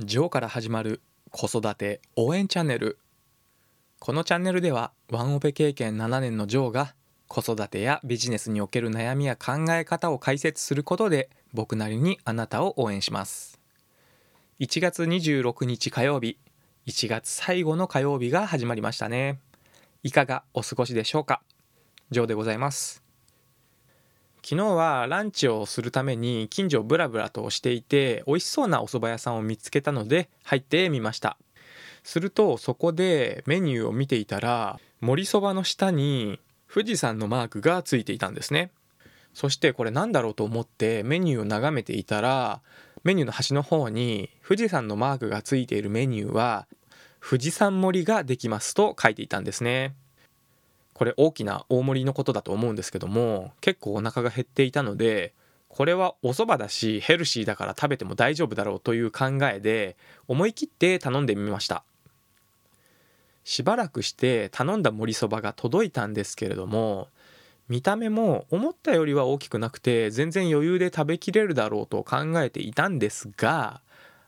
ジョーから始まる子育て応援チャンネル。このチャンネルではワンオペ経験7年のジョーが子育てやビジネスにおける悩みや考え方を解説することで僕なりにあなたを応援します。1月26日火曜日1月最後の火曜日が始まりましたね。いかがお過ごしでしょうか？ジョーでございます。昨日はランチをするために近所をブラブラとしていて美味しそうなお蕎麦屋さんを見つけたので入ってみました。するとそこでメニューを見ていたら盛りそばの下に富士山のマークがついていたんですね。そしてこれなんだろうと思ってメニューを眺めていたらメニューの端の方に富士山のマークがついているメニューは富士山盛りができますと書いていたんですね。これ大きな大盛りのことだと思うんですけども結構お腹が減っていたのでこれはお蕎麦だしヘルシーだから食べても大丈夫だろうという考えで思い切って頼んでみました。しばらくして頼んだ盛りそばが届いたんですけれども見た目も思ったよりは大きくなくて全然余裕で食べきれるだろうと考えていたんですが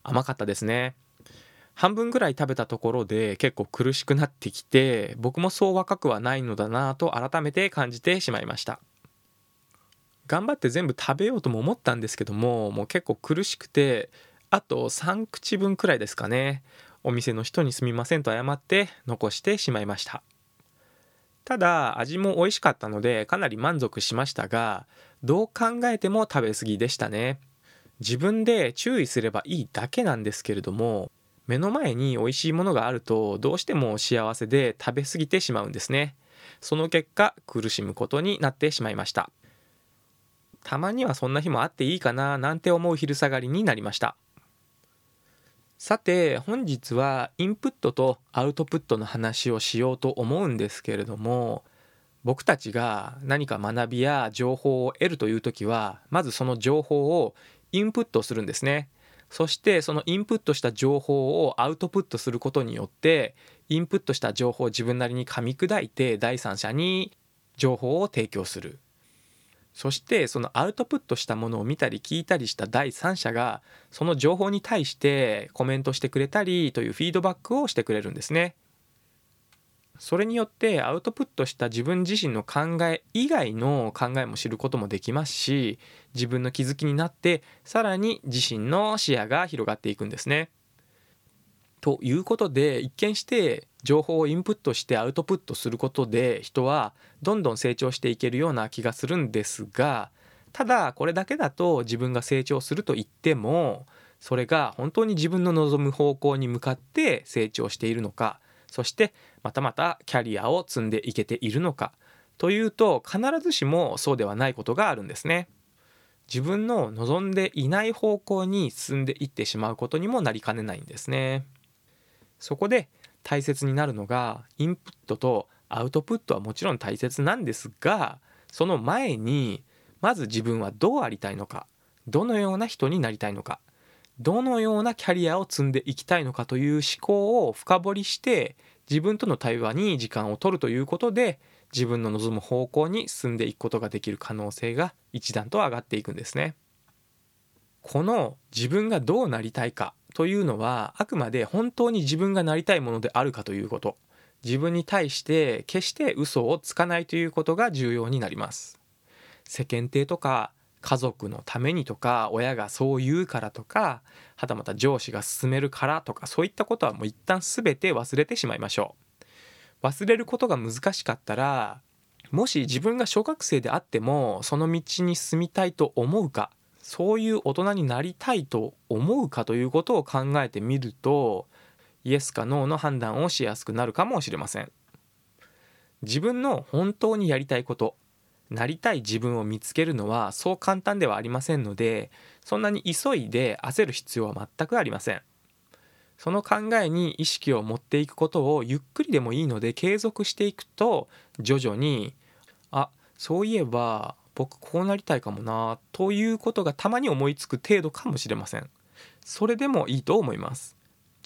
甘かったですね。半分ぐらい食べたところで結構苦しくなってきて僕もそう若くはないのだなと改めて感じてしまいました。頑張って全部食べようとも思ったんですけどももう結構苦しくてあと3口分くらいですかね。お店の人にすみませんと謝って残してしまいました。ただ味も美味しかったのでかなり満足しましたがどう考えても食べ過ぎでしたね。自分で注意すればいいだけなんですけれども目の前に美味しいものがあるとどうしても幸せで食べ過ぎてしまうんですね。その結果苦しむことになってしまいました。たまにはそんな日もあっていいかななんて思う昼下がりになりました。さて本日はインプットとアウトプットの話をしようと思うんですけれども僕たちが何か学びや情報を得るという時はまずその情報をインプットするんですね。そしてそのインプットした情報をアウトプットすることによってインプットした情報を自分なりに噛み砕いて第三者に情報を提供するそしてそのアウトプットしたものを見たり聞いたりした第三者がその情報に対してコメントしてくれたりというフィードバックをしてくれるんですね。それによってアウトプットした自分自身の考え以外の考えも知ることもできますし自分の気づきになってさらに自身の視野が広がっていくんですね。ということで一見して情報をインプットしてアウトプットすることで人はどんどん成長していけるような気がするんですがただこれだけだと自分が成長すると言ってもそれが本当に自分の望む方向に向かって成長しているのかそしてまたまたキャリアを積んでいけているのかというと必ずしもそうではないことがあるんですね。自分の望んでいない方向に進んでいってしまうことにもなりかねないんですね。そこで大切になるのがインプットとアウトプットはもちろん大切なんですがその前にまず自分はどうありたいのかどのような人になりたいのかどのようなキャリアを積んでいきたいのかという思考を深掘りして自分との対話に時間を取るということで自分の望む方向に進んでいくことができる可能性が一段と上がっていくんですね。この自分がどうなりたいかというのはあくまで本当に自分がなりたいものであるかということ自分に対して決して嘘をつかないということが重要になります世間体とか家族のためにとか親がそう言うからとかはたまた上司が勧めるからとかそういったことはもう一旦全て忘れてしまいましょう。忘れることが難しかったらもし自分が小学生であってもその道に進みたいと思うかそういう大人になりたいと思うかということを考えてみるとイエスかノーの判断をしやすくなるかもしれません。自分の本当にやりたいことなりたい自分を見つけるのはそう簡単ではありませんのでそんなに急いで焦る必要は全くありません。その考えに意識を持っていくことをゆっくりでもいいので継続していくと徐々にあそういえば僕こうなりたいかもなということがたまに思いつく程度かもしれません。それでもいいと思います。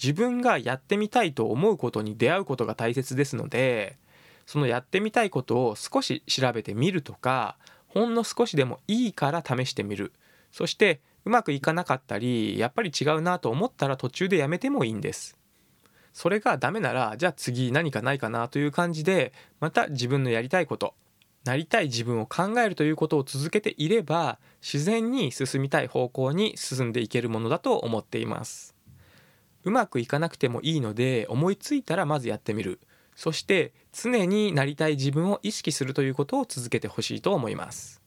自分がやってみたいと思うことに出会うことが大切ですのでそのやってみたいことを少し調べてみるとかほんの少しでもいいから試してみる。そしてうまくいかなかったりやっぱり違うなと思ったら途中でやめてもいいんです。それがダメならじゃあ次何かないかなという感じでまた自分のやりたいことなりたい自分を考えるということを続けていれば自然に進みたい方向に進んでいけるものだと思っています。うまくいかなくてもいいので思いついたらまずやってみる。そして常になりたい自分を意識するということを続けてほしいと思います。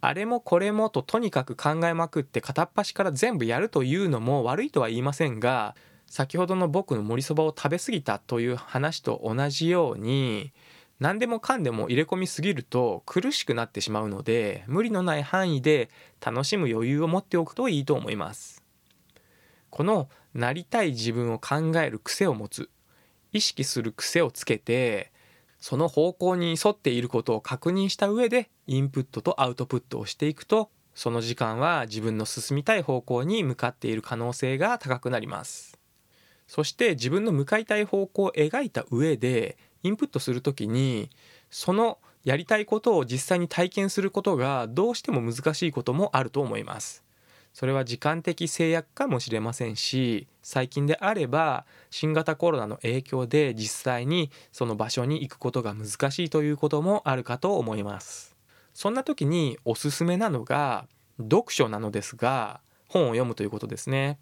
あれもこれもととにかく考えまくって片っ端から全部やるというのも悪いとは言いませんが先ほどの僕の盛りそばを食べ過ぎたという話と同じように何でもかんでも入れ込みすぎると苦しくなってしまうので無理のない範囲で楽しむ余裕を持っておくといいと思います。このなりたい自分を考える癖を持つ意識する癖をつけてその方向に沿っていることを確認した上でインプットとアウトプットをしていくとその時間は自分の進みたい方向に向かっている可能性が高くなります。そして自分の向かいたい方向を描いた上でインプットする時にそのやりたいことを実際に体験することがどうしても難しいこともあると思います。それは時間的制約かもしれませんし最近であれば新型コロナの影響で実際にその場所に行くことが難しいということもあるかと思います。そんな時におすすめなのが読書なのですが本を読むということですね。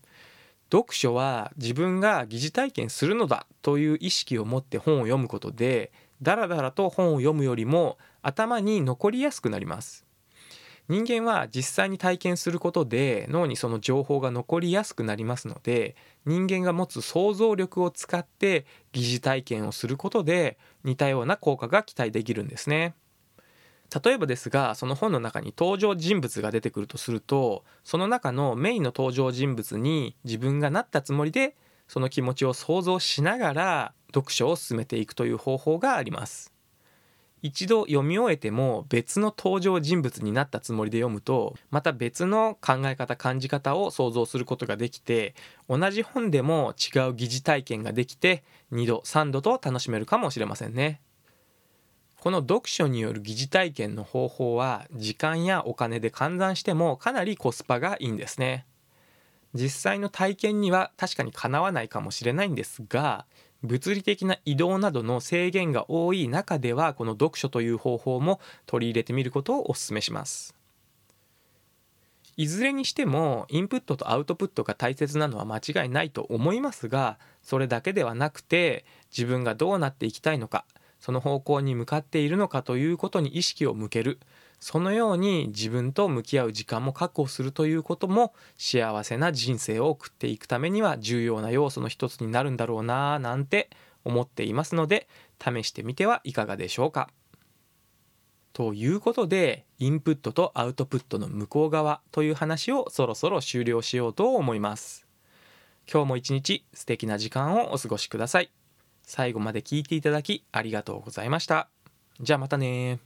読書は自分が疑似体験するのだという意識を持って本を読むことでだらだらと本を読むよりも頭に残りやすくなります。人間は実際に体験することで脳にその情報が残りやすくなりますので人間が持つ想像力を使って疑似体験をすることで似たような効果が期待できるんですね。例えばですがその本の中に登場人物が出てくるとするとその中のメインの登場人物に自分がなったつもりでその気持ちを想像しながら読書を進めていくという方法があります。一度読み終えても別の登場人物になったつもりで読むとまた別の考え方感じ方を想像することができて同じ本でも違う疑似体験ができて2度3度と楽しめるかもしれませんね。この読書による疑似体験の方法は時間やお金で換算してもかなりコスパがいいんですね。実際の体験には確かにかなわないかもしれないんですが物理的な移動などの制限が多い中ではこの読書という方法も取り入れてみることをお勧めします。いずれにしてもインプットとアウトプットが大切なのは間違いないと思いますがそれだけではなくて自分がどうなっていきたいのかその方向に向かっているのかということに意識を向ける。そのように自分と向き合う時間も確保するということも幸せな人生を送っていくためには重要な要素の一つになるんだろうなぁなんて思っていますので試してみてはいかがでしょうか。ということでインプットとアウトプットの向こう側という話をそろそろ終了しようと思います。今日も一日素敵な時間をお過ごしください。最後まで聞いていただきありがとうございました。じゃあまたね